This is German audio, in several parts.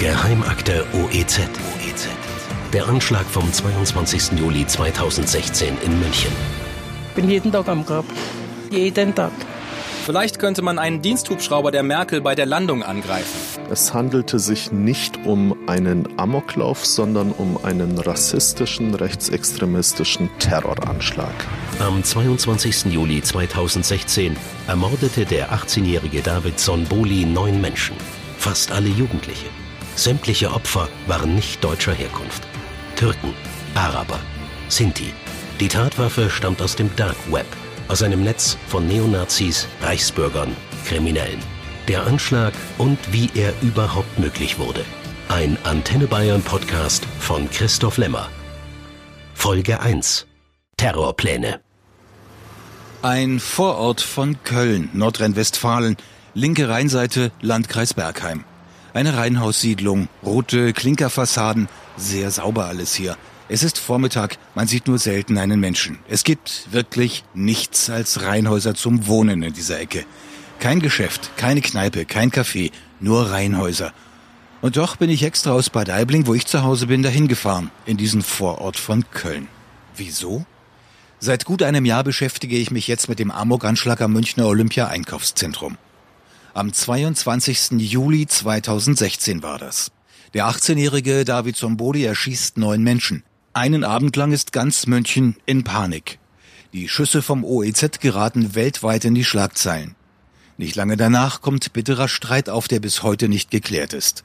Geheimakte OEZ. OEZ. Der Anschlag vom 22. Juli 2016 in München. Ich bin jeden Tag am Grab. Jeden Tag. Vielleicht könnte man einen Diensthubschrauber der Merkel bei der Landung angreifen. Es handelte sich nicht um einen Amoklauf, sondern um einen rassistischen, rechtsextremistischen Terroranschlag. Am 22. Juli 2016 ermordete der 18-jährige David Sonboli neun Menschen, fast alle Jugendliche. Sämtliche Opfer waren nicht deutscher Herkunft. Türken, Araber, Sinti. Die Tatwaffe stammt aus dem Dark Web aus einem Netz von Neonazis, Reichsbürgern, Kriminellen. Der Anschlag und wie er überhaupt möglich wurde. Ein Antenne Bayern Podcast von Christoph Lemmer. Folge 1. Terrorpläne. Ein Vorort von Köln, Nordrhein-Westfalen, linke Rheinseite, Landkreis Bergheim. Eine Reihenhaussiedlung, rote Klinkerfassaden, sehr sauber alles hier. Es ist Vormittag, man sieht nur selten einen Menschen. Es gibt wirklich nichts als Reihenhäuser zum Wohnen in dieser Ecke. Kein Geschäft, keine Kneipe, kein Café, nur Reihenhäuser. Und doch bin ich extra aus Bad Aibling, wo ich zu Hause bin, dahin gefahren, in diesen Vorort von Köln. Wieso? Seit gut einem Jahr beschäftige ich mich jetzt mit dem Amok-Anschlag am Münchner Olympia-Einkaufszentrum. Am 22. Juli 2016 war das. Der 18-jährige David Zomboli erschießt neun Menschen. Einen Abend lang ist ganz München in Panik. Die Schüsse vom OEZ geraten weltweit in die Schlagzeilen. Nicht lange danach kommt bitterer Streit auf, der bis heute nicht geklärt ist.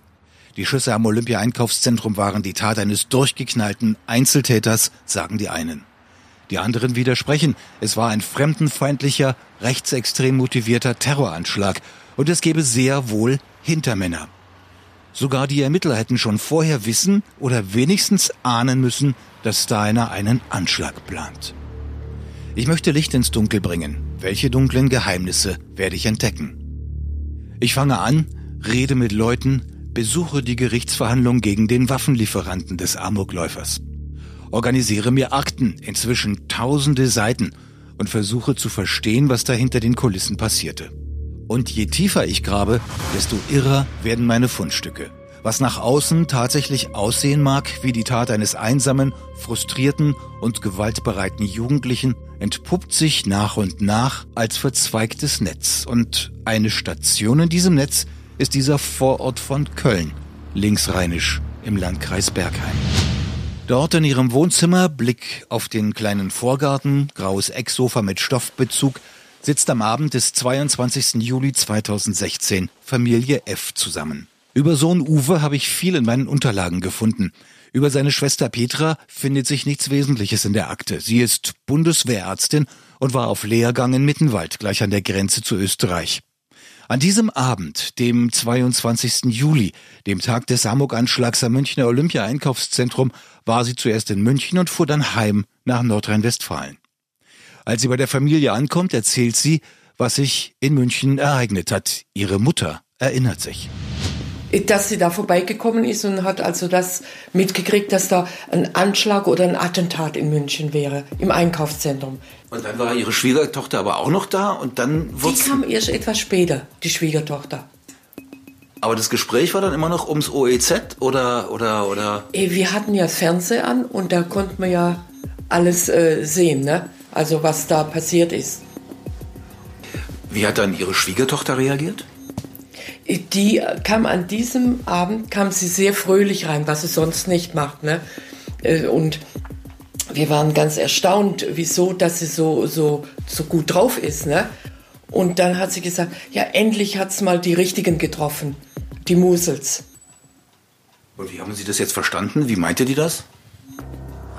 Die Schüsse am Olympia-Einkaufszentrum waren die Tat eines durchgeknallten Einzeltäters, sagen die einen. Die anderen widersprechen, es war ein fremdenfeindlicher, rechtsextrem motivierter Terroranschlag und es gebe sehr wohl Hintermänner. Sogar die Ermittler hätten schon vorher wissen oder wenigstens ahnen müssen, dass Steiner einen Anschlag plant. Ich möchte Licht ins Dunkel bringen. Welche dunklen Geheimnisse werde ich entdecken? Ich fange an, rede mit Leuten, besuche die Gerichtsverhandlung gegen den Waffenlieferanten des Amokläufers. Organisiere mir Akten, inzwischen tausende Seiten, und versuche zu verstehen, was da hinter den Kulissen passierte. Und je tiefer ich grabe, desto irrer werden meine Fundstücke. Was nach außen tatsächlich aussehen mag wie die Tat eines einsamen, frustrierten und gewaltbereiten Jugendlichen, entpuppt sich nach und nach als verzweigtes Netz. Und eine Station in diesem Netz ist dieser Vorort von Köln, linksrheinisch im Landkreis Bergheim. Dort in ihrem Wohnzimmer, Blick auf den kleinen Vorgarten, graues Ecksofa mit Stoffbezug, sitzt am Abend des 22. Juli 2016 Familie F zusammen. Über Sohn Uwe habe ich viel in meinen Unterlagen gefunden. Über seine Schwester Petra findet sich nichts Wesentliches in der Akte. Sie ist Bundeswehrärztin und war auf Lehrgang in Mittenwald, gleich an der Grenze zu Österreich. An diesem Abend, dem 22. Juli, dem Tag des Amok-Anschlags am Münchner Olympia-Einkaufszentrum, war sie zuerst in München und fuhr dann heim nach Nordrhein-Westfalen. Als sie bei der Familie ankommt, erzählt sie, was sich in München ereignet hat. Ihre Mutter erinnert sich. Dass sie da vorbeigekommen ist und hat also das mitgekriegt, dass da ein Anschlag oder ein Attentat in München wäre, im Einkaufszentrum. Und dann war ihre Schwiegertochter aber auch noch da und dann wurde. Die kam erst etwas später, die Schwiegertochter. Aber das Gespräch war dann immer noch ums OEZ oder oder oder? Äh, wir hatten ja Fernsehen an und da konnte man ja alles äh, sehen, ne? Also was da passiert ist. Wie hat dann Ihre Schwiegertochter reagiert? Die kam an diesem Abend, kam sie sehr fröhlich rein, was sie sonst nicht macht. Ne? Äh, und wir waren ganz erstaunt, wieso, dass sie so, so, so gut drauf ist. Ne? Und dann hat sie gesagt, ja, endlich hat es mal die Richtigen getroffen, die Musels. Und wie haben Sie das jetzt verstanden? Wie meinte die das?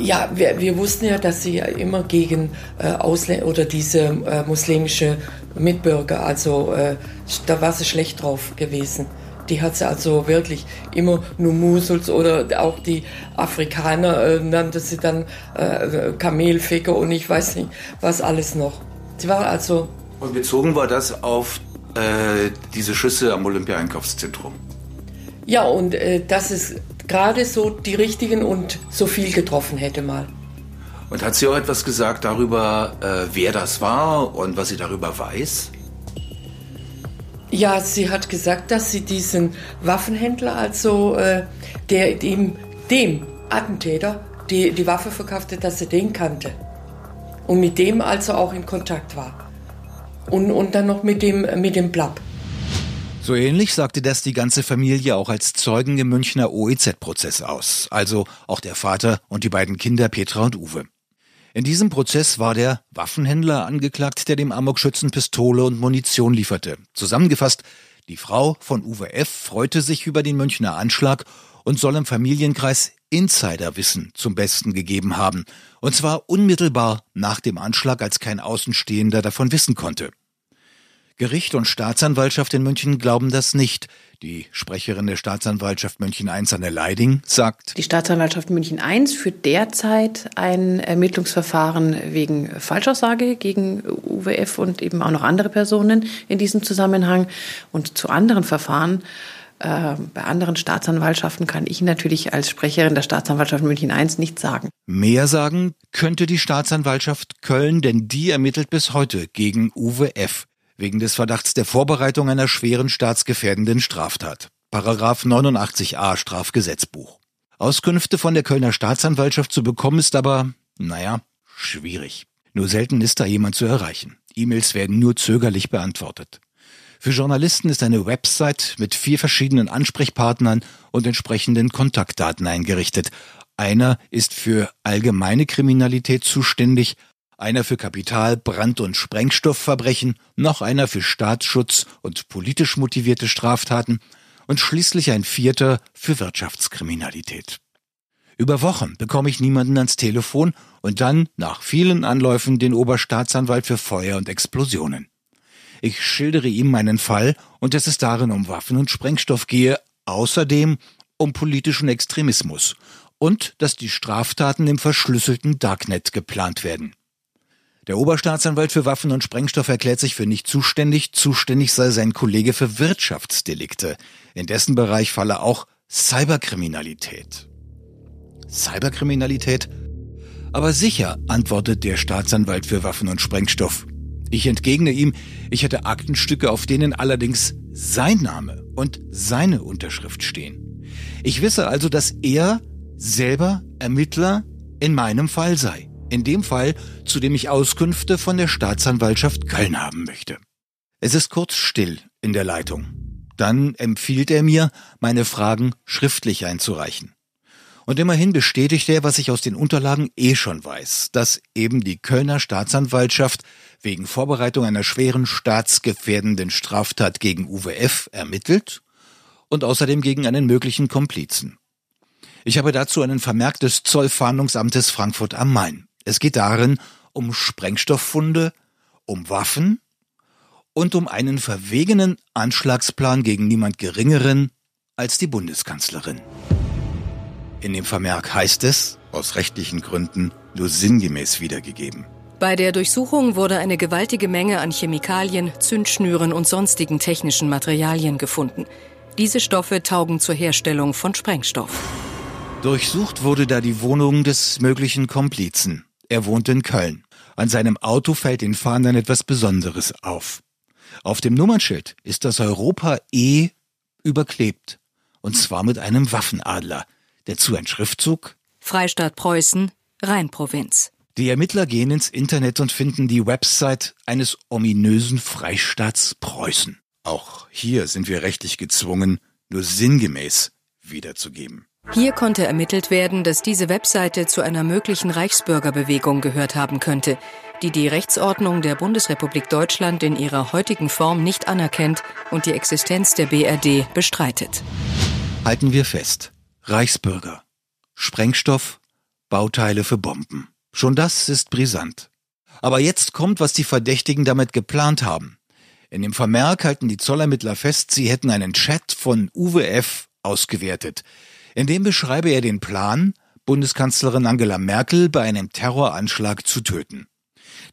Ja, wir, wir wussten ja, dass sie ja immer gegen äh, Ausländer oder diese äh, muslimische Mitbürger, also äh, da war sie schlecht drauf gewesen. Die hat sie also wirklich immer nur Musuls oder auch die Afrikaner äh, nannte sie dann äh, Kamelficker und ich weiß nicht, was alles noch. Sie war also. Und bezogen war das auf äh, diese Schüsse am Olympia-Einkaufszentrum? Ja, und äh, das ist gerade so die richtigen und so viel getroffen hätte mal. Und hat sie auch etwas gesagt darüber, äh, wer das war und was sie darüber weiß? Ja, sie hat gesagt, dass sie diesen Waffenhändler, also äh, der dem, dem Attentäter die, die Waffe verkaufte, dass sie den kannte. Und mit dem also auch in Kontakt war. Und, und dann noch mit dem, mit dem Blapp. So ähnlich sagte das die ganze Familie auch als Zeugen im Münchner OEZ-Prozess aus, also auch der Vater und die beiden Kinder Petra und Uwe. In diesem Prozess war der Waffenhändler angeklagt, der dem Amokschützen Pistole und Munition lieferte. Zusammengefasst, die Frau von Uwe F. freute sich über den Münchner Anschlag und soll im Familienkreis Insiderwissen zum Besten gegeben haben. Und zwar unmittelbar nach dem Anschlag, als kein Außenstehender davon wissen konnte. Gericht und Staatsanwaltschaft in München glauben das nicht. Die Sprecherin der Staatsanwaltschaft München I, Anne Leiding, sagt, Die Staatsanwaltschaft München I führt derzeit ein Ermittlungsverfahren wegen Falschaussage gegen UWF und eben auch noch andere Personen in diesem Zusammenhang. Und zu anderen Verfahren äh, bei anderen Staatsanwaltschaften kann ich natürlich als Sprecherin der Staatsanwaltschaft München I nichts sagen. Mehr sagen könnte die Staatsanwaltschaft Köln, denn die ermittelt bis heute gegen Uwe F wegen des Verdachts der Vorbereitung einer schweren staatsgefährdenden Straftat. Paragraph 89a Strafgesetzbuch. Auskünfte von der Kölner Staatsanwaltschaft zu bekommen ist aber, naja, schwierig. Nur selten ist da jemand zu erreichen. E-Mails werden nur zögerlich beantwortet. Für Journalisten ist eine Website mit vier verschiedenen Ansprechpartnern und entsprechenden Kontaktdaten eingerichtet. Einer ist für allgemeine Kriminalität zuständig, einer für Kapital-, Brand- und Sprengstoffverbrechen, noch einer für Staatsschutz und politisch motivierte Straftaten und schließlich ein vierter für Wirtschaftskriminalität. Über Wochen bekomme ich niemanden ans Telefon und dann, nach vielen Anläufen, den Oberstaatsanwalt für Feuer und Explosionen. Ich schildere ihm meinen Fall und dass es darin um Waffen und Sprengstoff gehe, außerdem um politischen Extremismus und dass die Straftaten im verschlüsselten Darknet geplant werden. Der Oberstaatsanwalt für Waffen und Sprengstoff erklärt sich für nicht zuständig. Zuständig sei sein Kollege für Wirtschaftsdelikte. In dessen Bereich falle auch Cyberkriminalität. Cyberkriminalität? Aber sicher, antwortet der Staatsanwalt für Waffen und Sprengstoff. Ich entgegne ihm, ich hätte Aktenstücke, auf denen allerdings sein Name und seine Unterschrift stehen. Ich wisse also, dass er selber Ermittler in meinem Fall sei in dem Fall, zu dem ich Auskünfte von der Staatsanwaltschaft Köln haben möchte. Es ist kurz still in der Leitung. Dann empfiehlt er mir, meine Fragen schriftlich einzureichen. Und immerhin bestätigt er, was ich aus den Unterlagen eh schon weiß, dass eben die Kölner Staatsanwaltschaft wegen Vorbereitung einer schweren staatsgefährdenden Straftat gegen UWF ermittelt und außerdem gegen einen möglichen Komplizen. Ich habe dazu einen Vermerk des Zollfahndungsamtes Frankfurt am Main. Es geht darin um Sprengstofffunde, um Waffen und um einen verwegenen Anschlagsplan gegen niemand Geringeren als die Bundeskanzlerin. In dem Vermerk heißt es, aus rechtlichen Gründen nur sinngemäß wiedergegeben. Bei der Durchsuchung wurde eine gewaltige Menge an Chemikalien, Zündschnüren und sonstigen technischen Materialien gefunden. Diese Stoffe taugen zur Herstellung von Sprengstoff. Durchsucht wurde da die Wohnung des möglichen Komplizen. Er wohnt in Köln. An seinem Auto fällt den Fahndern etwas Besonderes auf. Auf dem Nummernschild ist das Europa E überklebt. Und zwar mit einem Waffenadler. Dazu ein Schriftzug. Freistaat Preußen, Rheinprovinz. Die Ermittler gehen ins Internet und finden die Website eines ominösen Freistaats Preußen. Auch hier sind wir rechtlich gezwungen, nur sinngemäß wiederzugeben. Hier konnte ermittelt werden, dass diese Webseite zu einer möglichen Reichsbürgerbewegung gehört haben könnte, die die Rechtsordnung der Bundesrepublik Deutschland in ihrer heutigen Form nicht anerkennt und die Existenz der BRD bestreitet. Halten wir fest. Reichsbürger. Sprengstoff, Bauteile für Bomben. Schon das ist brisant. Aber jetzt kommt, was die Verdächtigen damit geplant haben. In dem Vermerk halten die Zollermittler fest, sie hätten einen Chat von Uwe F. ausgewertet, in dem beschreibe er den Plan, Bundeskanzlerin Angela Merkel bei einem Terroranschlag zu töten.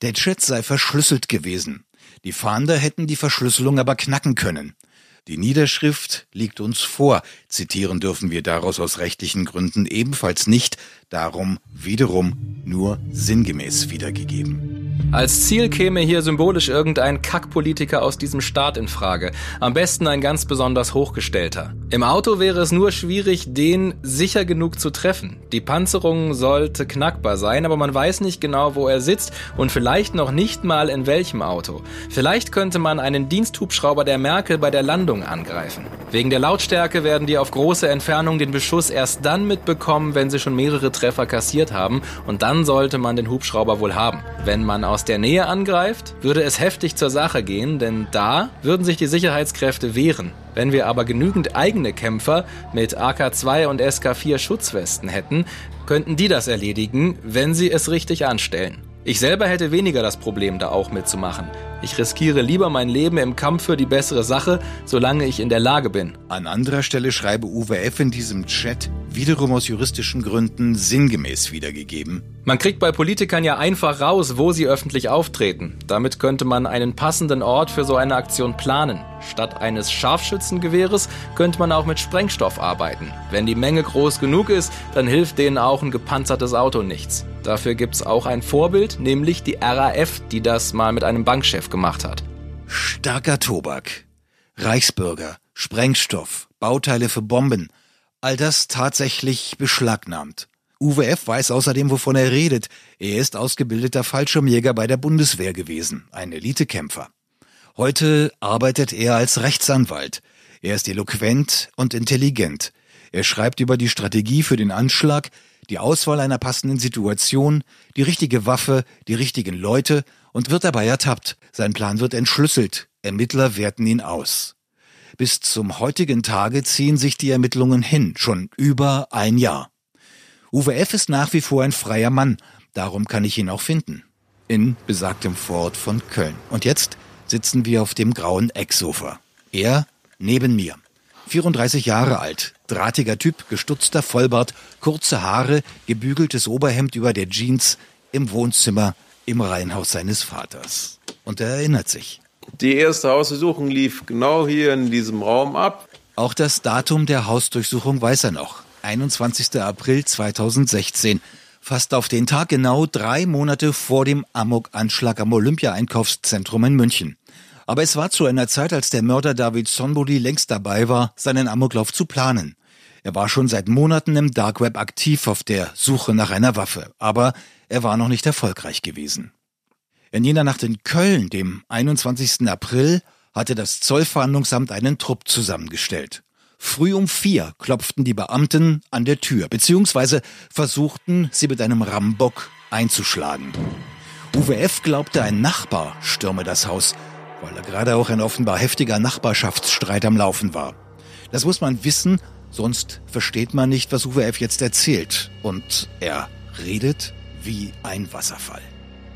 Der Chat sei verschlüsselt gewesen. Die Fahnder hätten die Verschlüsselung aber knacken können. Die Niederschrift liegt uns vor. Zitieren dürfen wir daraus aus rechtlichen Gründen ebenfalls nicht. Darum wiederum nur sinngemäß wiedergegeben. Als Ziel käme hier symbolisch irgendein Kackpolitiker aus diesem Staat in Frage. Am besten ein ganz besonders hochgestellter. Im Auto wäre es nur schwierig, den sicher genug zu treffen. Die Panzerung sollte knackbar sein, aber man weiß nicht genau, wo er sitzt und vielleicht noch nicht mal in welchem Auto. Vielleicht könnte man einen Diensthubschrauber der Merkel bei der Landung angreifen. Wegen der Lautstärke werden die auf große Entfernung den Beschuss erst dann mitbekommen, wenn sie schon mehrere Treffer kassiert haben und dann sollte man den Hubschrauber wohl haben. Wenn man aus der Nähe angreift, würde es heftig zur Sache gehen, denn da würden sich die Sicherheitskräfte wehren. Wenn wir aber genügend eigene Kämpfer mit AK-2 und SK-4 Schutzwesten hätten, könnten die das erledigen, wenn sie es richtig anstellen. Ich selber hätte weniger das Problem, da auch mitzumachen. Ich riskiere lieber mein Leben im Kampf für die bessere Sache, solange ich in der Lage bin. An anderer Stelle schreibe Uwe F. in diesem Chat, wiederum aus juristischen Gründen sinngemäß wiedergegeben. Man kriegt bei Politikern ja einfach raus, wo sie öffentlich auftreten. Damit könnte man einen passenden Ort für so eine Aktion planen. Statt eines Scharfschützengewehres könnte man auch mit Sprengstoff arbeiten. Wenn die Menge groß genug ist, dann hilft denen auch ein gepanzertes Auto nichts. Dafür gibt's auch ein Vorbild, nämlich die RAF, die das mal mit einem Bankchef gemacht hat. Starker Tobak, Reichsbürger, Sprengstoff, Bauteile für Bomben, all das tatsächlich beschlagnahmt. Uwe F. weiß außerdem, wovon er redet. Er ist ausgebildeter Fallschirmjäger bei der Bundeswehr gewesen, ein Elitekämpfer. Heute arbeitet er als Rechtsanwalt. Er ist eloquent und intelligent. Er schreibt über die Strategie für den Anschlag, die Auswahl einer passenden Situation, die richtige Waffe, die richtigen Leute und wird dabei ertappt. Sein Plan wird entschlüsselt. Ermittler werten ihn aus. Bis zum heutigen Tage ziehen sich die Ermittlungen hin, schon über ein Jahr. Uwe F. ist nach wie vor ein freier Mann, darum kann ich ihn auch finden. In besagtem Vorort von Köln. Und jetzt sitzen wir auf dem grauen Ecksofa. Er neben mir. 34 Jahre alt, drahtiger Typ, gestutzter Vollbart, kurze Haare, gebügeltes Oberhemd über der Jeans im Wohnzimmer im Reihenhaus seines Vaters. Und er erinnert sich. Die erste Hausdurchsuchung lief genau hier in diesem Raum ab. Auch das Datum der Hausdurchsuchung weiß er noch. 21. April 2016. Fast auf den Tag genau drei Monate vor dem Amok-Anschlag am Olympia-Einkaufszentrum in München. Aber es war zu einer Zeit, als der Mörder David Sonboli längst dabei war, seinen Amoklauf zu planen. Er war schon seit Monaten im Dark Web aktiv auf der Suche nach einer Waffe, aber er war noch nicht erfolgreich gewesen. In jener Nacht in Köln, dem 21. April, hatte das Zollverhandlungsamt einen Trupp zusammengestellt. Früh um vier klopften die Beamten an der Tür, beziehungsweise versuchten, sie mit einem Rambock einzuschlagen. Uwe F. glaubte, ein Nachbar stürme das Haus, weil da gerade auch ein offenbar heftiger Nachbarschaftsstreit am Laufen war. Das muss man wissen, sonst versteht man nicht, was Uwe F. jetzt erzählt. Und er redet wie ein Wasserfall.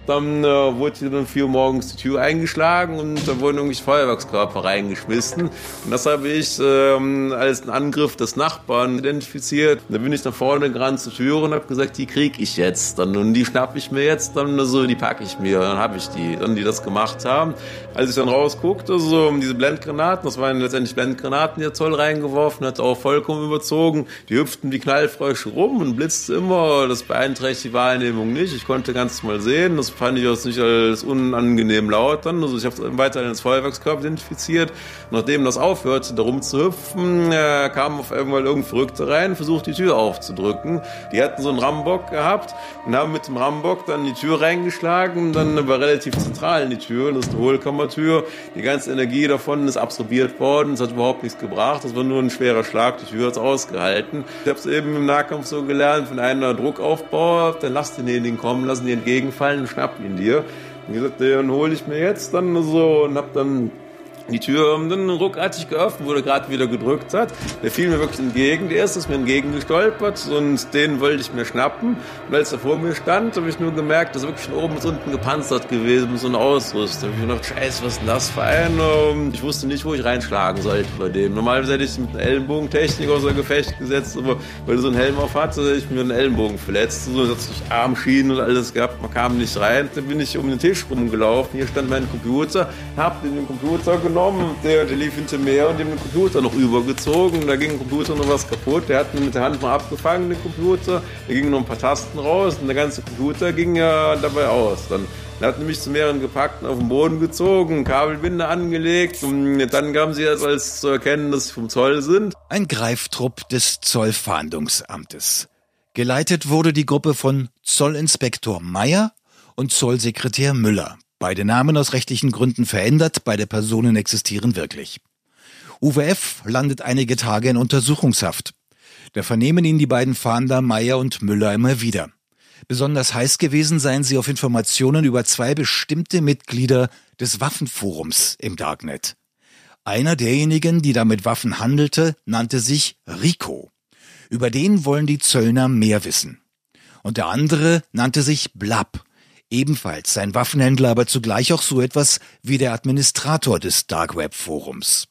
Dann äh, wurde hier dann vier morgens die Tür eingeschlagen und da wurden irgendwie Feuerwerkskörper reingeschmissen. Und das habe ich ähm, als einen Angriff des Nachbarn identifiziert. Da bin ich nach vorne gerannt zur Tür und habe gesagt, die kriege ich jetzt. Dann, und die schnappe ich mir jetzt, dann so, die packe ich mir. Dann habe ich die, dann die das gemacht haben. Als ich dann rausguckte, so diese Blendgranaten, das waren letztendlich Blendgranaten, die der Zoll reingeworfen hat, auch vollkommen überzogen. Die hüpften wie Knallfrösche rum und blitzte immer. Das beeinträchtigt die Wahrnehmung nicht. Ich konnte ganz mal sehen. Das fand ich das nicht als unangenehm laut dann. Also ich habe weiterhin als Feuerwerkskörper identifiziert. Nachdem das aufhörte, da rumzuhüpfen, äh, kam auf einmal irgendein Verrückter rein, versucht die Tür aufzudrücken. Die hatten so einen Rambock gehabt und haben mit dem Rambock dann die Tür reingeschlagen. Dann war relativ zentral in die Tür, das ist eine Hohlkammertür. Die ganze Energie davon ist absorbiert worden. Es hat überhaupt nichts gebracht. Das war nur ein schwerer Schlag. Die Tür hat es ausgehalten. Ich habe es eben im Nahkampf so gelernt, wenn einer Druck aufbaut, dann lasst denjenigen kommen, lassen die entgegenfallen schnappen ihn dir. Und gesagt, den hole ich mir jetzt dann so und hab dann die Tür dann ruckartig geöffnet, er gerade wieder gedrückt hat. Der fiel mir wirklich entgegen. Der erste ist mir entgegengestolpert und den wollte ich mir schnappen. Und als er vor mir stand, habe ich nur gemerkt, dass er wirklich von oben bis unten gepanzert gewesen mit so einer Ausrüstung. Ich habe gedacht, scheiße, was ist denn das für ein? Ich wusste nicht, wo ich reinschlagen sollte bei dem. Normalerweise hätte ich mit einer Ellenbogentechnik außer Gefecht gesetzt, aber weil er so einen Helm auf hatte, hätte ich mir einen Ellenbogen verletzt. So, dass ich Armschienen und alles gehabt. Man kam nicht rein. Dann bin ich um den Tisch rumgelaufen. Hier stand mein Computer, hab den Computer genommen genommen, der, der lief hinter mir und dem den Computer noch übergezogen. Da ging im Computer noch was kaputt. Der hat ihn mit der Hand mal abgefangen, den Computer. Da gingen noch ein paar Tasten raus und der ganze Computer ging ja dabei aus. Dann er hat nämlich zu mehreren gepackt auf den Boden gezogen, Kabelbinde angelegt und dann gaben sie es als zu erkennen, dass sie vom Zoll sind. Ein Greiftrupp des Zollfahndungsamtes. Geleitet wurde die Gruppe von Zollinspektor Meyer und Zollsekretär Müller. Beide Namen aus rechtlichen Gründen verändert, beide Personen existieren wirklich. Uwe F. landet einige Tage in Untersuchungshaft. Da vernehmen ihn die beiden Fahnder Meyer und Müller immer wieder. Besonders heiß gewesen seien sie auf Informationen über zwei bestimmte Mitglieder des Waffenforums im Darknet. Einer derjenigen, die da mit Waffen handelte, nannte sich Rico. Über den wollen die Zöllner mehr wissen. Und der andere nannte sich Blab. Ebenfalls sein Waffenhändler, aber zugleich auch so etwas wie der Administrator des Dark Web Forums.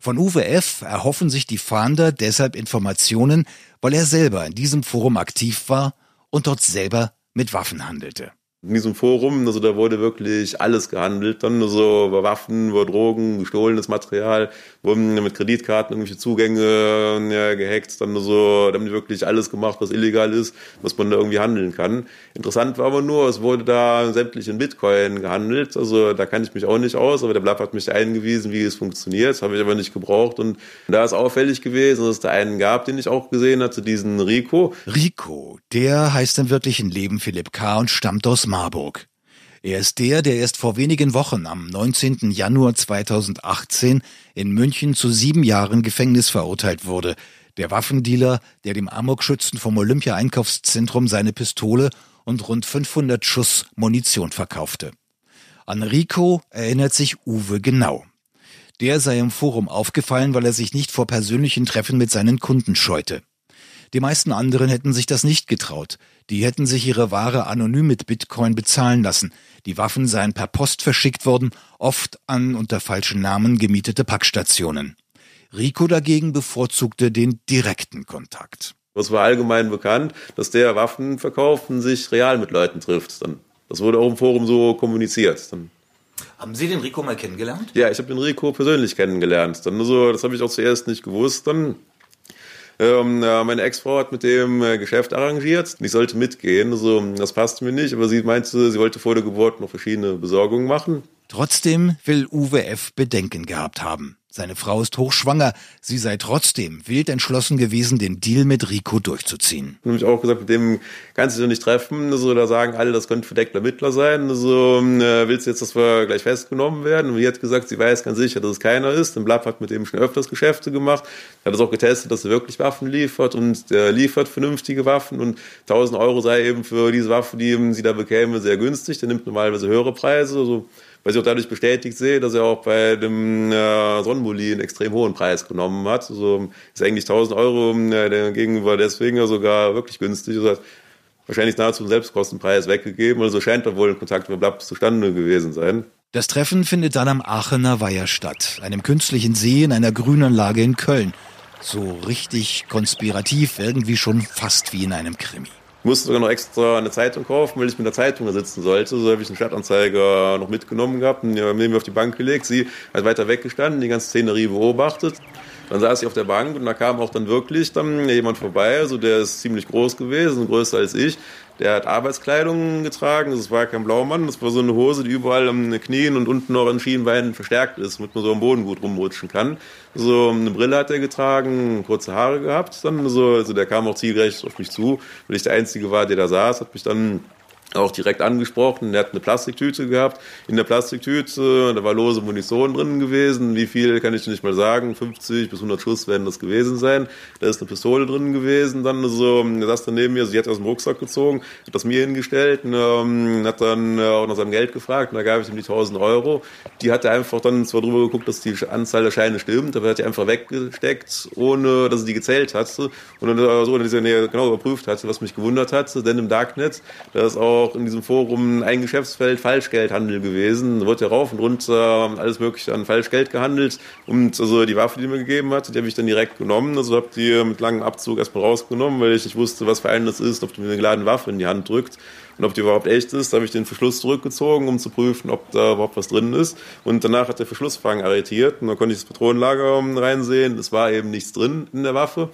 Von Uwe F. erhoffen sich die Fahnder deshalb Informationen, weil er selber in diesem Forum aktiv war und dort selber mit Waffen handelte in diesem Forum, also da wurde wirklich alles gehandelt, dann nur so über Waffen, über Drogen, gestohlenes Material, wurden mit Kreditkarten irgendwelche Zugänge ja, gehackt, dann nur so, da haben die wirklich alles gemacht, was illegal ist, was man da irgendwie handeln kann. Interessant war aber nur, es wurde da sämtlich in Bitcoin gehandelt, also da kann ich mich auch nicht aus, aber der Blatt hat mich eingewiesen, wie es funktioniert, das habe ich aber nicht gebraucht und da ist auffällig gewesen, dass es da einen gab, den ich auch gesehen hatte, diesen Rico. Rico, der heißt im wirklichen Leben Philipp K. und stammt aus Marburg. Er ist der, der erst vor wenigen Wochen am 19. Januar 2018 in München zu sieben Jahren Gefängnis verurteilt wurde. Der Waffendealer, der dem Amokschützen vom Olympia-Einkaufszentrum seine Pistole und rund 500 Schuss Munition verkaufte. An Rico erinnert sich Uwe genau. Der sei im Forum aufgefallen, weil er sich nicht vor persönlichen Treffen mit seinen Kunden scheute. Die meisten anderen hätten sich das nicht getraut. Die hätten sich ihre Ware anonym mit Bitcoin bezahlen lassen. Die Waffen seien per Post verschickt worden, oft an unter falschen Namen gemietete Packstationen. Rico dagegen bevorzugte den direkten Kontakt. Es war allgemein bekannt, dass der Waffen verkauft und sich real mit Leuten trifft. das wurde auch im Forum so kommuniziert. Dann haben Sie den Rico mal kennengelernt? Ja, ich habe den Rico persönlich kennengelernt. Dann so, das habe ich auch zuerst nicht gewusst. Dann ähm, meine Ex-Frau hat mit dem äh, Geschäft arrangiert. Ich sollte mitgehen. Also, das passte mir nicht, aber sie meinte, sie wollte vor der Geburt noch verschiedene Besorgungen machen. Trotzdem will Uwe F. Bedenken gehabt haben. Seine Frau ist hochschwanger. Sie sei trotzdem wild entschlossen gewesen, den Deal mit Rico durchzuziehen. Ich habe auch gesagt, mit dem kannst du dich nicht treffen. Also, da sagen alle, das könnte verdeckter Mittler sein. Also, äh, willst du jetzt, dass wir gleich festgenommen werden? Und sie hat gesagt, sie weiß ganz sicher, dass es keiner ist. Denn Blatt hat mit dem schon öfters Geschäfte gemacht. Er hat es auch getestet, dass er wirklich Waffen liefert und er liefert vernünftige Waffen. Und 1000 Euro sei eben für diese Waffen, die sie da bekäme, sehr günstig. Der nimmt normalerweise höhere Preise. Also, weil ich auch dadurch bestätigt sehe, dass er auch bei dem äh, Sonnenbully einen extrem hohen Preis genommen hat. Also ist eigentlich 1000 Euro äh, gegenüber deswegen sogar wirklich günstig. Das heißt, wahrscheinlich nahezu einen Selbstkostenpreis weggegeben. Also scheint da wohl ein Kontakt mit Blatt zustande gewesen sein. Das Treffen findet dann am Aachener Weiher statt, einem künstlichen See in einer Grünanlage in Köln. So richtig konspirativ, irgendwie schon fast wie in einem Krimi. Musste sogar noch extra eine Zeitung kaufen, weil ich mit der Zeitung da sitzen sollte. So habe ich einen Stadtanzeiger noch mitgenommen gehabt und neben mir auf die Bank gelegt. Sie hat weiter weggestanden, die ganze Szenerie beobachtet. Dann saß ich auf der Bank und da kam auch dann wirklich dann jemand vorbei, also der ist ziemlich groß gewesen, größer als ich. Der hat Arbeitskleidung getragen, das war kein Blaumann, das war so eine Hose, die überall am Knien und unten noch an Schienbeinen verstärkt ist, damit man so am Boden gut rumrutschen kann. So eine Brille hat er getragen, kurze Haare gehabt, dann so, also der kam auch zielgerecht auf mich zu, weil ich der Einzige war, der da saß, hat mich dann auch direkt angesprochen. Er hat eine Plastiktüte gehabt. In der Plastiktüte, da war lose Munition drin gewesen. Wie viel kann ich nicht mal sagen. 50 bis 100 Schuss werden das gewesen sein. Da ist eine Pistole drin gewesen. Dann so, er saß dann neben mir, sie hat aus dem Rucksack gezogen, hat das mir hingestellt und ähm, hat dann äh, auch nach seinem Geld gefragt. Und da gab ich ihm die 1000 Euro. Die hat er einfach dann zwar drüber geguckt, dass die Anzahl der Scheine stimmt, aber er hat die einfach weggesteckt, ohne dass er die gezählt hat. Und dann äh, so, dass er genau überprüft hat, was mich gewundert hat. Denn im Darknet, da ist auch auch in diesem Forum ein Geschäftsfeld Falschgeldhandel gewesen. Da wird ja rauf und runter alles mögliche an Falschgeld gehandelt. Und also die Waffe, die mir gegeben hat, die habe ich dann direkt genommen. Also habe die mit langem Abzug erstmal rausgenommen, weil ich nicht wusste, was für einen das ist, ob du mir eine geladene Waffe in die Hand drückt und ob die überhaupt echt ist. Da habe ich den Verschluss zurückgezogen, um zu prüfen, ob da überhaupt was drin ist. Und danach hat der Verschlussfang arretiert und da konnte ich das Patronenlager reinsehen. Es war eben nichts drin in der Waffe.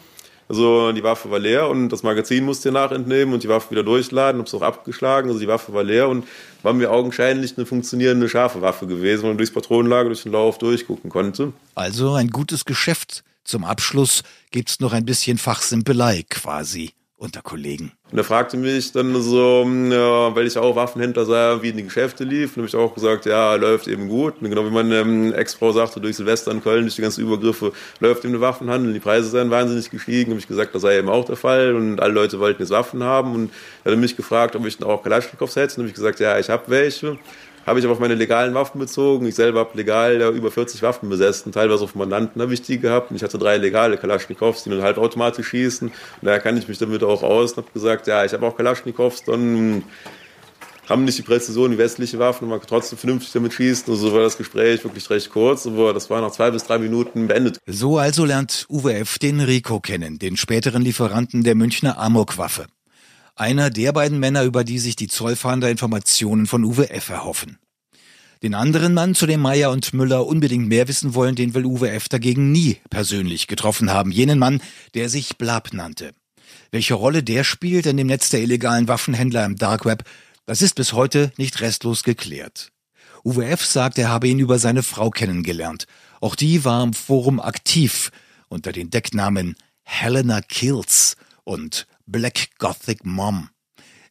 Also die Waffe war leer und das Magazin musste ihr nachentnehmen und die Waffe wieder durchladen, habe es auch abgeschlagen. Also die Waffe war leer und war mir augenscheinlich eine funktionierende scharfe Waffe gewesen, wo man durchs Patronenlager durch den Lauf durchgucken konnte. Also ein gutes Geschäft. Zum Abschluss gibt's noch ein bisschen Fachsimpelei quasi unter Kollegen. Und er fragte mich dann so, ja, weil ich auch Waffenhändler sah, wie in die Geschäfte lief. Und habe ich auch gesagt, ja, läuft eben gut. Und genau wie meine ähm, Ex-Frau sagte, durch Silvester in Köln, durch die ganzen Übergriffe, läuft eben der Waffenhandel. Die Preise seien wahnsinnig gestiegen. Habe ich gesagt, das sei eben auch der Fall. Und alle Leute wollten jetzt Waffen haben. Und er hat mich gefragt, ob ich dann auch Kalaschnikows hätte. Und habe ich gesagt, ja, ich habe welche habe ich aber auf meine legalen Waffen bezogen. Ich selber habe legal ja, über 40 Waffen besessen, teilweise auf Mandanten habe ich die gehabt. Und ich hatte drei legale Kalaschnikows, die nur halbautomatisch schießen. Und daher kann ich mich damit auch aus und habe gesagt, ja, ich habe auch Kalaschnikows, dann haben nicht die Präzision, die westliche Waffen, man kann trotzdem vernünftig damit schießen. Also war das Gespräch wirklich recht kurz, aber das war nach zwei bis drei Minuten beendet. So also lernt Uwe F. den Rico kennen, den späteren Lieferanten der Münchner Amok-Waffe. Einer der beiden Männer, über die sich die Zollfahnder Informationen von Uwe F. erhoffen. Den anderen Mann, zu dem Meyer und Müller unbedingt mehr wissen wollen, den will Uwe F. dagegen nie persönlich getroffen haben. Jenen Mann, der sich Blab nannte. Welche Rolle der spielt in dem Netz der illegalen Waffenhändler im Dark Web, das ist bis heute nicht restlos geklärt. Uwe F. sagt, er habe ihn über seine Frau kennengelernt. Auch die war im Forum aktiv unter den Decknamen Helena Kills und Black Gothic Mom.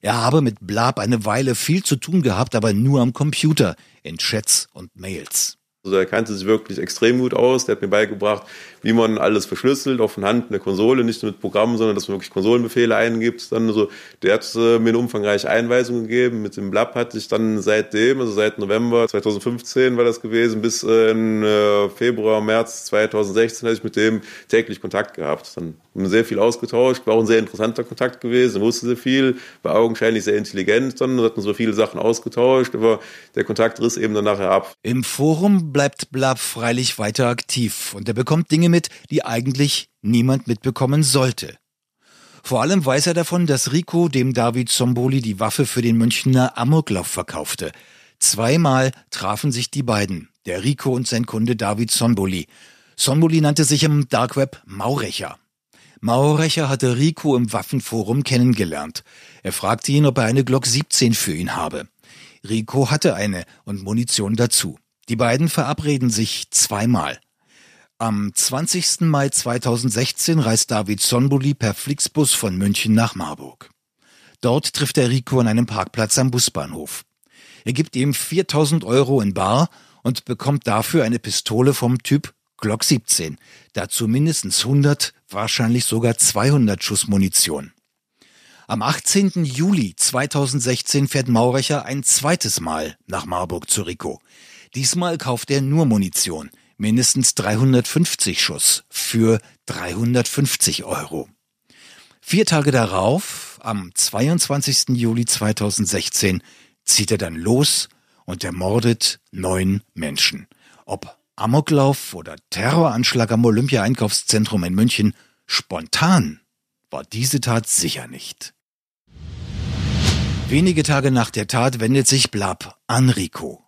Er habe mit Blab eine Weile viel zu tun gehabt, aber nur am Computer, in Chats und Mails. Also er kannte sich wirklich extrem gut aus. Der hat mir beigebracht, wie man alles verschlüsselt auf Hand in der Konsole, nicht nur mit Programmen, sondern dass man wirklich Konsolenbefehle eingibt. Dann so, der hat äh, mir eine umfangreiche Einweisung gegeben. Mit dem Blab hatte ich dann seitdem, also seit November 2015 war das gewesen, bis in äh, Februar, März 2016 hatte ich mit dem täglich Kontakt gehabt. Dann haben sehr viel ausgetauscht, war auch ein sehr interessanter Kontakt gewesen, wusste sehr viel, war augenscheinlich sehr intelligent, dann hatten so viele Sachen ausgetauscht, aber der Kontakt riss eben dann nachher ab. Im Forum bleibt Blab freilich weiter aktiv und er bekommt Dinge mit, die eigentlich niemand mitbekommen sollte. Vor allem weiß er davon, dass Rico dem David Zomboli die Waffe für den Münchner Amoklauf verkaufte. Zweimal trafen sich die beiden, der Rico und sein Kunde David Zomboli. Zomboli nannte sich im Dark Web Maurecher. Maurecher hatte Rico im Waffenforum kennengelernt. Er fragte ihn, ob er eine Glock 17 für ihn habe. Rico hatte eine und Munition dazu. Die beiden verabreden sich zweimal. Am 20. Mai 2016 reist David Sonbuli per Flixbus von München nach Marburg. Dort trifft er Rico an einem Parkplatz am Busbahnhof. Er gibt ihm 4000 Euro in Bar und bekommt dafür eine Pistole vom Typ Glock 17. Dazu mindestens 100, wahrscheinlich sogar 200 Schuss Munition. Am 18. Juli 2016 fährt Maurecher ein zweites Mal nach Marburg zu Rico. Diesmal kauft er nur Munition, mindestens 350 Schuss für 350 Euro. Vier Tage darauf, am 22. Juli 2016, zieht er dann los und ermordet neun Menschen. Ob Amoklauf oder Terroranschlag am Olympia-Einkaufszentrum in München, spontan war diese Tat sicher nicht. Wenige Tage nach der Tat wendet sich Blab an Rico.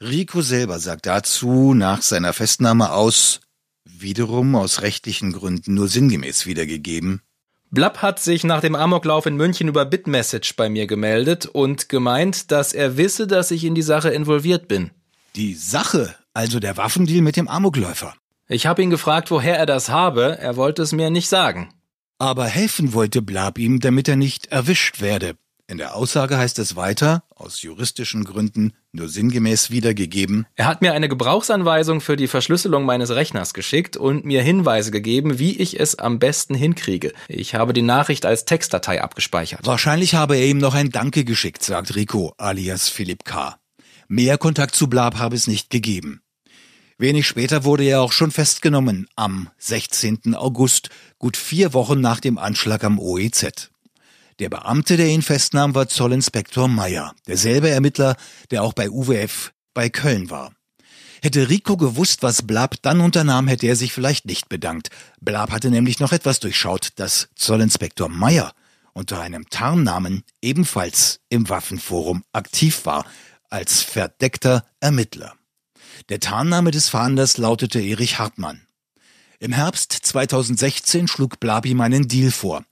Rico selber sagt dazu nach seiner Festnahme aus, wiederum aus rechtlichen Gründen nur sinngemäß wiedergegeben. Blab hat sich nach dem Amoklauf in München über Bitmessage bei mir gemeldet und gemeint, dass er wisse, dass ich in die Sache involviert bin. Die Sache, also der Waffendeal mit dem Amokläufer. Ich habe ihn gefragt, woher er das habe, er wollte es mir nicht sagen. Aber helfen wollte Blab ihm, damit er nicht erwischt werde. In der Aussage heißt es weiter, aus juristischen Gründen nur sinngemäß wiedergegeben. Er hat mir eine Gebrauchsanweisung für die Verschlüsselung meines Rechners geschickt und mir Hinweise gegeben, wie ich es am besten hinkriege. Ich habe die Nachricht als Textdatei abgespeichert. Wahrscheinlich habe er ihm noch ein Danke geschickt, sagt Rico alias Philipp K. Mehr Kontakt zu Blab habe es nicht gegeben. Wenig später wurde er auch schon festgenommen, am 16. August, gut vier Wochen nach dem Anschlag am OEZ. Der Beamte, der ihn festnahm, war Zollinspektor Meyer, derselbe Ermittler, der auch bei UWF bei Köln war. Hätte Rico gewusst, was Blab dann unternahm, hätte er sich vielleicht nicht bedankt. Blab hatte nämlich noch etwas durchschaut, dass Zollinspektor Meyer unter einem Tarnnamen ebenfalls im Waffenforum aktiv war, als verdeckter Ermittler. Der Tarnname des Fahnders lautete Erich Hartmann. Im Herbst 2016 schlug Blab ihm einen Deal vor.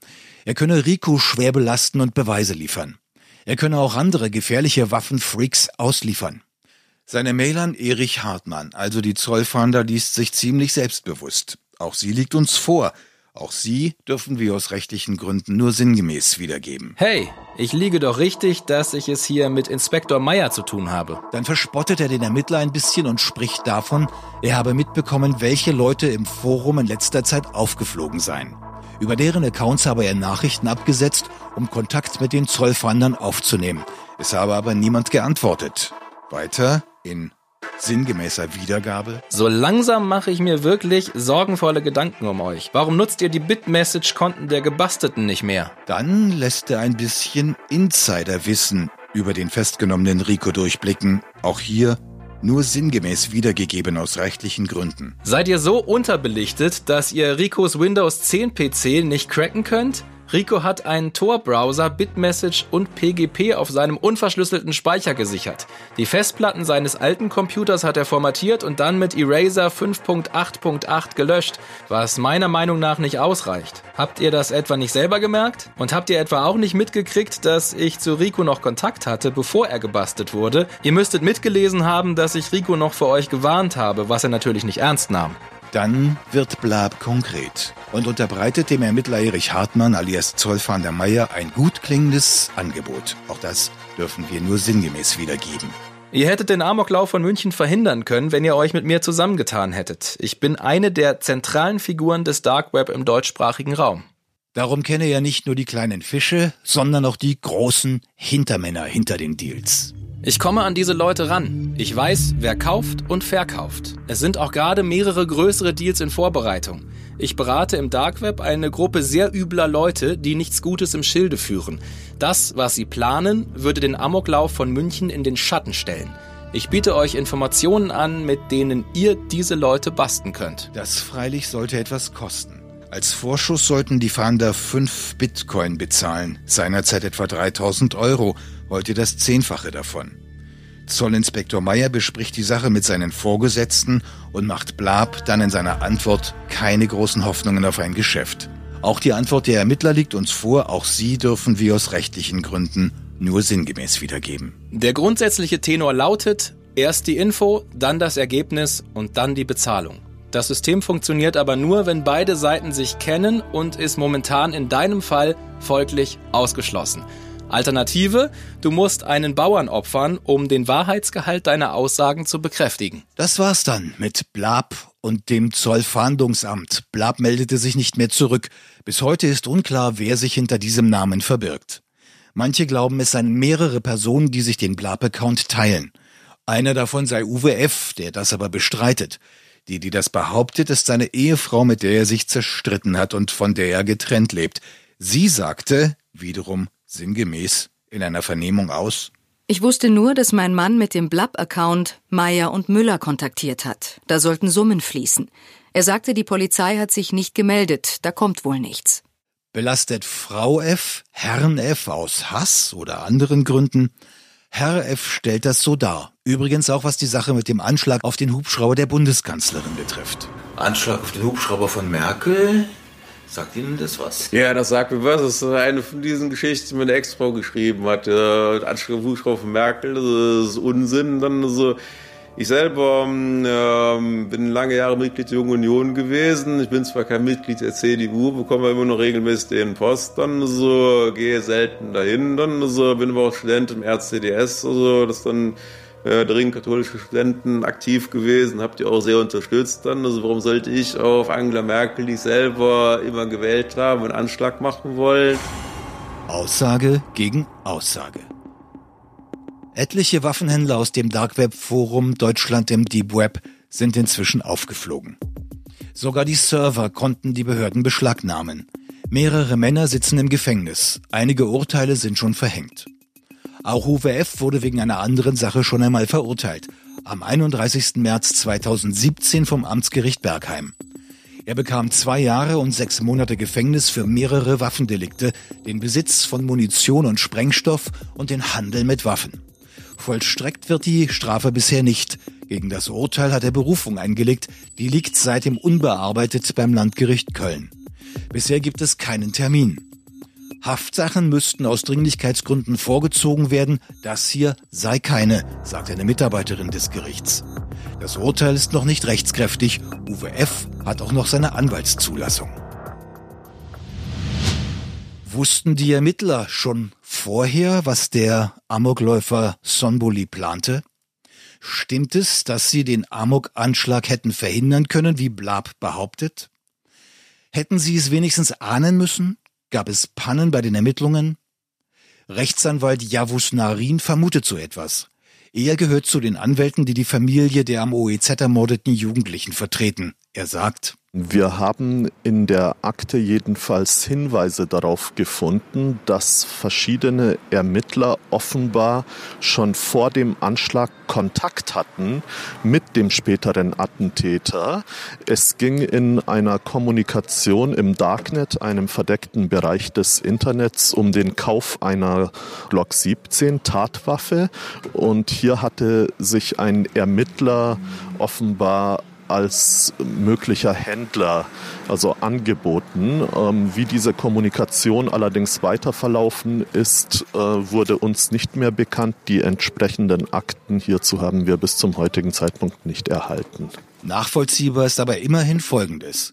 Er könne Rico schwer belasten und Beweise liefern. Er könne auch andere gefährliche Waffenfreaks ausliefern. Seine Mail an Erich Hartmann, also die Zollfahnder, liest sich ziemlich selbstbewusst. Auch sie liegt uns vor. Auch sie dürfen wir aus rechtlichen Gründen nur sinngemäß wiedergeben. Hey, ich liege doch richtig, dass ich es hier mit Inspektor Meyer zu tun habe. Dann verspottet er den Ermittler ein bisschen und spricht davon, er habe mitbekommen, welche Leute im Forum in letzter Zeit aufgeflogen seien. Über deren Accounts habe er Nachrichten abgesetzt, um Kontakt mit den Zollfahndern aufzunehmen. Es habe aber niemand geantwortet. Weiter in sinngemäßer Wiedergabe. So langsam mache ich mir wirklich sorgenvolle Gedanken um euch. Warum nutzt ihr die Bitmessage-Konten der Gebasteten nicht mehr? Dann lässt er ein bisschen Insiderwissen über den festgenommenen Rico durchblicken. Auch hier nur sinngemäß wiedergegeben aus rechtlichen Gründen. Seid ihr so unterbelichtet, dass ihr Ricos Windows 10 PC nicht cracken könnt? Rico hat einen Tor-Browser, Bitmessage und PGP auf seinem unverschlüsselten Speicher gesichert. Die Festplatten seines alten Computers hat er formatiert und dann mit Eraser 5.8.8 gelöscht, was meiner Meinung nach nicht ausreicht. Habt ihr das etwa nicht selber gemerkt? Und habt ihr etwa auch nicht mitgekriegt, dass ich zu Rico noch Kontakt hatte, bevor er gebastelt wurde? Ihr müsstet mitgelesen haben, dass ich Rico noch für euch gewarnt habe, was er natürlich nicht ernst nahm. Dann wird Blab konkret und unterbreitet dem Ermittler Erich Hartmann alias Zollfahnder Meier ein gut klingendes Angebot. Auch das dürfen wir nur sinngemäß wiedergeben. Ihr hättet den Amoklauf von München verhindern können, wenn ihr euch mit mir zusammengetan hättet. Ich bin eine der zentralen Figuren des Dark Web im deutschsprachigen Raum. Darum kenne er nicht nur die kleinen Fische, sondern auch die großen Hintermänner hinter den Deals. Ich komme an diese Leute ran. Ich weiß, wer kauft und verkauft. Es sind auch gerade mehrere größere Deals in Vorbereitung. Ich berate im Dark Web eine Gruppe sehr übler Leute, die nichts Gutes im Schilde führen. Das, was sie planen, würde den Amoklauf von München in den Schatten stellen. Ich biete euch Informationen an, mit denen ihr diese Leute basten könnt. Das freilich sollte etwas kosten. Als Vorschuss sollten die Fahnder 5 Bitcoin bezahlen, seinerzeit etwa 3000 Euro, heute das Zehnfache davon. Zollinspektor Meyer bespricht die Sache mit seinen Vorgesetzten und macht Blab dann in seiner Antwort keine großen Hoffnungen auf ein Geschäft. Auch die Antwort der Ermittler liegt uns vor, auch sie dürfen wir aus rechtlichen Gründen nur sinngemäß wiedergeben. Der grundsätzliche Tenor lautet, erst die Info, dann das Ergebnis und dann die Bezahlung. Das System funktioniert aber nur, wenn beide Seiten sich kennen und ist momentan in deinem Fall folglich ausgeschlossen. Alternative, du musst einen Bauern opfern, um den Wahrheitsgehalt deiner Aussagen zu bekräftigen. Das war's dann mit Blab und dem Zollfahndungsamt. Blab meldete sich nicht mehr zurück. Bis heute ist unklar, wer sich hinter diesem Namen verbirgt. Manche glauben, es seien mehrere Personen, die sich den Blab-Account teilen. Einer davon sei Uwe F., der das aber bestreitet. Die, die das behauptet, ist seine Ehefrau, mit der er sich zerstritten hat und von der er getrennt lebt. Sie sagte, wiederum sinngemäß in einer Vernehmung aus? Ich wusste nur, dass mein Mann mit dem Blab-Account Meyer und Müller kontaktiert hat. Da sollten Summen fließen. Er sagte, die Polizei hat sich nicht gemeldet, da kommt wohl nichts. Belastet Frau F. Herrn F. aus Hass oder anderen Gründen? Herr F. stellt das so dar. Übrigens auch, was die Sache mit dem Anschlag auf den Hubschrauber der Bundeskanzlerin betrifft. Anschlag auf den Hubschrauber von Merkel? Sagt Ihnen das was? Ja, das sagt mir was. Das ist eine von diesen Geschichten, die meine Ex-Frau geschrieben hat. Anschlag Hubschrauber von Merkel, das ist Unsinn. Dann so, ich selber ähm, bin lange Jahre Mitglied der Jungen Union gewesen. Ich bin zwar kein Mitglied der CDU, bekomme immer noch regelmäßig den Post. Dann so, gehe selten dahin. Dann so, bin aber auch Student im RCDS, also das dann äh, dringend katholische Studenten aktiv gewesen, habt ihr auch sehr unterstützt dann. Also warum sollte ich auf Angela Merkel, die ich selber immer gewählt habe, einen Anschlag machen wollen? Aussage gegen Aussage. Etliche Waffenhändler aus dem Dark Web Forum Deutschland im Deep Web sind inzwischen aufgeflogen. Sogar die Server konnten die Behörden beschlagnahmen. Mehrere Männer sitzen im Gefängnis. Einige Urteile sind schon verhängt. Auch Uwe F. wurde wegen einer anderen Sache schon einmal verurteilt. Am 31. März 2017 vom Amtsgericht Bergheim. Er bekam zwei Jahre und sechs Monate Gefängnis für mehrere Waffendelikte, den Besitz von Munition und Sprengstoff und den Handel mit Waffen. Vollstreckt wird die Strafe bisher nicht. Gegen das Urteil hat er Berufung eingelegt. Die liegt seitdem unbearbeitet beim Landgericht Köln. Bisher gibt es keinen Termin. Haftsachen müssten aus Dringlichkeitsgründen vorgezogen werden. Das hier sei keine, sagt eine Mitarbeiterin des Gerichts. Das Urteil ist noch nicht rechtskräftig. Uwe F. hat auch noch seine Anwaltszulassung. Wussten die Ermittler schon vorher, was der Amokläufer Sonboli plante? Stimmt es, dass sie den Amok-Anschlag hätten verhindern können, wie Blab behauptet? Hätten sie es wenigstens ahnen müssen? Gab es Pannen bei den Ermittlungen? Rechtsanwalt Javus Narin vermutet so etwas. Er gehört zu den Anwälten, die die Familie der am OEZ ermordeten Jugendlichen vertreten. Er sagt, wir haben in der Akte jedenfalls Hinweise darauf gefunden, dass verschiedene Ermittler offenbar schon vor dem Anschlag Kontakt hatten mit dem späteren Attentäter. Es ging in einer Kommunikation im Darknet, einem verdeckten Bereich des Internets, um den Kauf einer Glock 17 Tatwaffe. Und hier hatte sich ein Ermittler offenbar als möglicher Händler also angeboten. Ähm, wie diese Kommunikation allerdings weiter verlaufen ist, äh, wurde uns nicht mehr bekannt. Die entsprechenden Akten hierzu haben wir bis zum heutigen Zeitpunkt nicht erhalten. Nachvollziehbar ist aber immerhin Folgendes.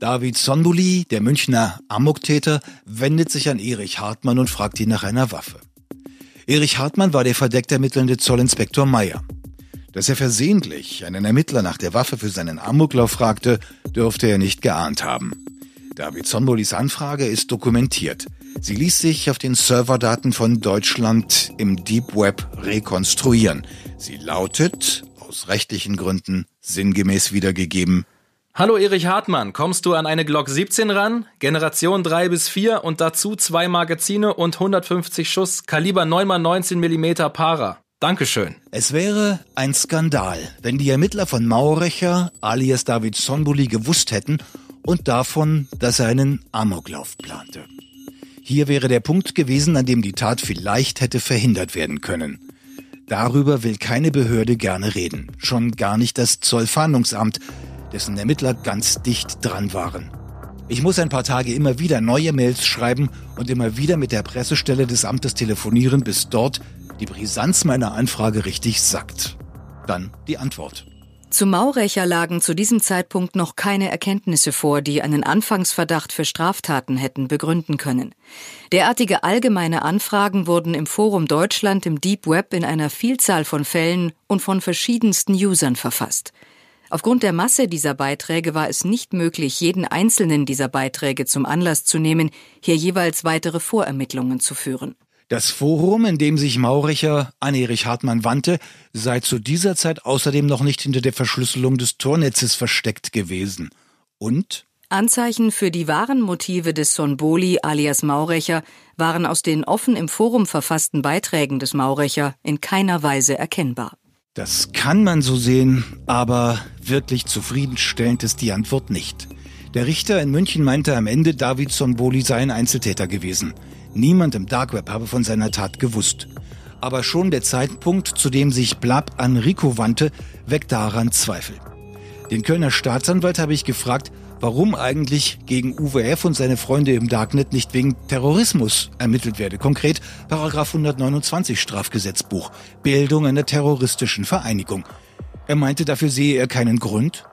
David Sonbuli, der Münchner Amoktäter, wendet sich an Erich Hartmann und fragt ihn nach einer Waffe. Erich Hartmann war der verdeckt ermittelnde Zollinspektor Meyer. Dass er versehentlich einen Ermittler nach der Waffe für seinen Amoklauf fragte, dürfte er nicht geahnt haben. David Sonbolis Anfrage ist dokumentiert. Sie ließ sich auf den Serverdaten von Deutschland im Deep Web rekonstruieren. Sie lautet, aus rechtlichen Gründen sinngemäß wiedergegeben, Hallo Erich Hartmann, kommst du an eine Glock 17 ran? Generation 3 bis 4 und dazu zwei Magazine und 150 Schuss, Kaliber 9x19 mm Para. Dankeschön. Es wäre ein Skandal, wenn die Ermittler von Maurecher alias David Sonbuli gewusst hätten und davon, dass er einen Amoklauf plante. Hier wäre der Punkt gewesen, an dem die Tat vielleicht hätte verhindert werden können. Darüber will keine Behörde gerne reden, schon gar nicht das Zollfahndungsamt, dessen Ermittler ganz dicht dran waren. Ich muss ein paar Tage immer wieder neue Mails schreiben und immer wieder mit der Pressestelle des Amtes telefonieren, bis dort die Brisanz meiner Anfrage richtig sackt. Dann die Antwort. Zu Maurecher lagen zu diesem Zeitpunkt noch keine Erkenntnisse vor, die einen Anfangsverdacht für Straftaten hätten begründen können. Derartige allgemeine Anfragen wurden im Forum Deutschland im Deep Web in einer Vielzahl von Fällen und von verschiedensten Usern verfasst. Aufgrund der Masse dieser Beiträge war es nicht möglich, jeden einzelnen dieser Beiträge zum Anlass zu nehmen, hier jeweils weitere Vorermittlungen zu führen. Das Forum, in dem sich Mauricher an Erich Hartmann wandte, sei zu dieser Zeit außerdem noch nicht hinter der Verschlüsselung des Tornetzes versteckt gewesen. Und? Anzeichen für die wahren Motive des Sonboli alias Maurecher waren aus den offen im Forum verfassten Beiträgen des Maurecher in keiner Weise erkennbar. Das kann man so sehen, aber wirklich zufriedenstellend ist die Antwort nicht. Der Richter in München meinte am Ende, David Sonboli sei ein Einzeltäter gewesen. Niemand im Dark Web habe von seiner Tat gewusst. Aber schon der Zeitpunkt, zu dem sich Blab an Rico wandte, weckt daran Zweifel. Den Kölner Staatsanwalt habe ich gefragt, warum eigentlich gegen Uwe F. und seine Freunde im Darknet nicht wegen Terrorismus ermittelt werde. Konkret Paragraph 129 Strafgesetzbuch, Bildung einer terroristischen Vereinigung. Er meinte, dafür sehe er keinen Grund.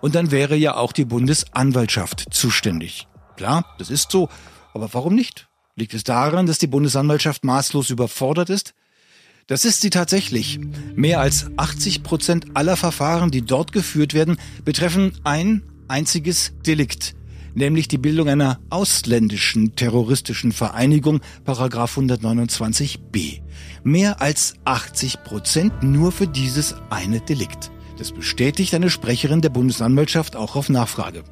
Und dann wäre ja auch die Bundesanwaltschaft zuständig. Klar, das ist so. Aber warum nicht? Liegt es daran, dass die Bundesanwaltschaft maßlos überfordert ist? Das ist sie tatsächlich. Mehr als 80 Prozent aller Verfahren, die dort geführt werden, betreffen ein einziges Delikt, nämlich die Bildung einer ausländischen terroristischen Vereinigung, Paragraph 129b. Mehr als 80 Prozent nur für dieses eine Delikt. Das bestätigt eine Sprecherin der Bundesanwaltschaft auch auf Nachfrage.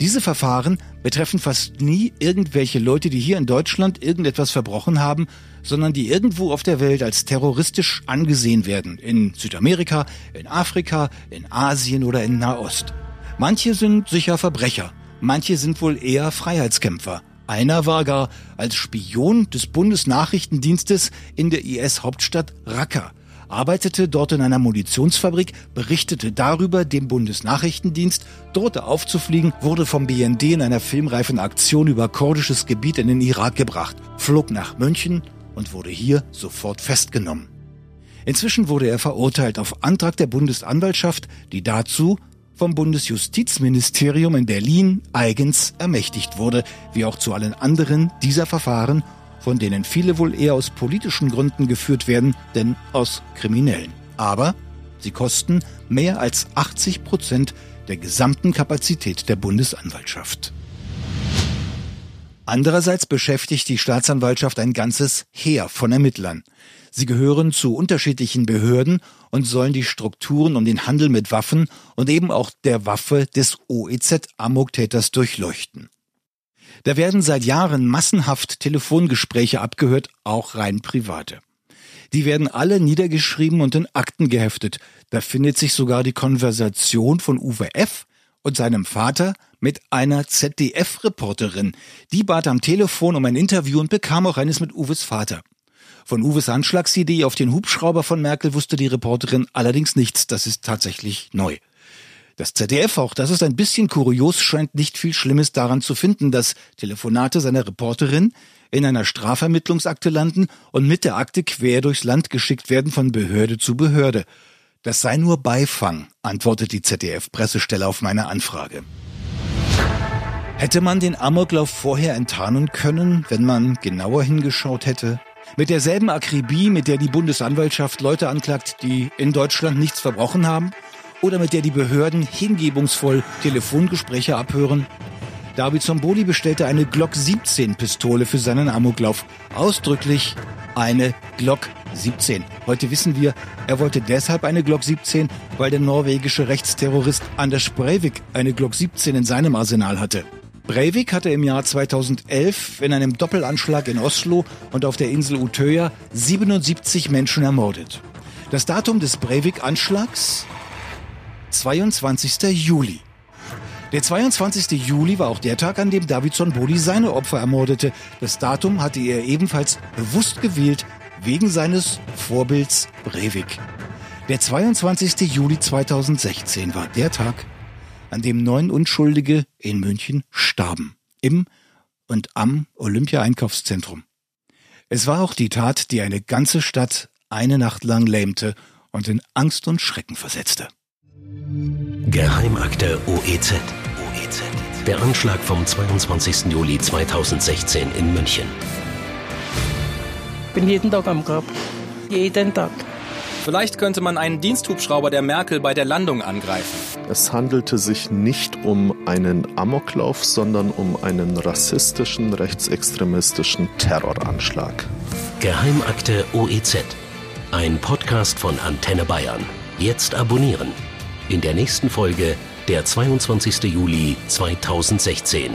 Diese Verfahren betreffen fast nie irgendwelche Leute, die hier in Deutschland irgendetwas verbrochen haben, sondern die irgendwo auf der Welt als terroristisch angesehen werden. In Südamerika, in Afrika, in Asien oder in Nahost. Manche sind sicher Verbrecher, manche sind wohl eher Freiheitskämpfer. Einer war gar als Spion des Bundesnachrichtendienstes in der IS-Hauptstadt Raqqa arbeitete dort in einer Munitionsfabrik, berichtete darüber dem Bundesnachrichtendienst, drohte aufzufliegen, wurde vom BND in einer filmreifen Aktion über kurdisches Gebiet in den Irak gebracht, flog nach München und wurde hier sofort festgenommen. Inzwischen wurde er verurteilt auf Antrag der Bundesanwaltschaft, die dazu vom Bundesjustizministerium in Berlin eigens ermächtigt wurde, wie auch zu allen anderen dieser Verfahren von denen viele wohl eher aus politischen Gründen geführt werden, denn aus kriminellen. Aber sie kosten mehr als 80 Prozent der gesamten Kapazität der Bundesanwaltschaft. Andererseits beschäftigt die Staatsanwaltschaft ein ganzes Heer von Ermittlern. Sie gehören zu unterschiedlichen Behörden und sollen die Strukturen um den Handel mit Waffen und eben auch der Waffe des OEZ-Amoktäters durchleuchten. Da werden seit Jahren massenhaft Telefongespräche abgehört, auch rein private. Die werden alle niedergeschrieben und in Akten geheftet. Da findet sich sogar die Konversation von Uwe F. und seinem Vater mit einer ZDF-Reporterin. Die bat am Telefon um ein Interview und bekam auch eines mit Uwes Vater. Von Uwes Anschlagsidee auf den Hubschrauber von Merkel wusste die Reporterin allerdings nichts. Das ist tatsächlich neu. Das ZDF, auch das ist ein bisschen kurios, scheint nicht viel Schlimmes daran zu finden, dass Telefonate seiner Reporterin in einer Strafvermittlungsakte landen und mit der Akte quer durchs Land geschickt werden von Behörde zu Behörde. Das sei nur Beifang, antwortet die ZDF-Pressestelle auf meine Anfrage. Hätte man den Amoklauf vorher enttarnen können, wenn man genauer hingeschaut hätte? Mit derselben Akribie, mit der die Bundesanwaltschaft Leute anklagt, die in Deutschland nichts verbrochen haben? oder mit der die Behörden hingebungsvoll Telefongespräche abhören? David Zomboli bestellte eine Glock 17 Pistole für seinen Amoklauf. Ausdrücklich eine Glock 17. Heute wissen wir, er wollte deshalb eine Glock 17, weil der norwegische Rechtsterrorist Anders Breivik eine Glock 17 in seinem Arsenal hatte. Breivik hatte im Jahr 2011 in einem Doppelanschlag in Oslo und auf der Insel Utøya 77 Menschen ermordet. Das Datum des Breivik-Anschlags 22. Juli. Der 22. Juli war auch der Tag, an dem Davidson Boli seine Opfer ermordete. Das Datum hatte er ebenfalls bewusst gewählt, wegen seines Vorbilds Breivik. Der 22. Juli 2016 war der Tag, an dem neun Unschuldige in München starben. Im und am Olympia-Einkaufszentrum. Es war auch die Tat, die eine ganze Stadt eine Nacht lang lähmte und in Angst und Schrecken versetzte. Geheimakte OEZ. OEZ. Der Anschlag vom 22. Juli 2016 in München. Ich bin jeden Tag am Grab. Jeden Tag. Vielleicht könnte man einen Diensthubschrauber der Merkel bei der Landung angreifen. Es handelte sich nicht um einen Amoklauf, sondern um einen rassistischen, rechtsextremistischen Terroranschlag. Geheimakte OEZ. Ein Podcast von Antenne Bayern. Jetzt abonnieren in der nächsten Folge der 22. Juli 2016.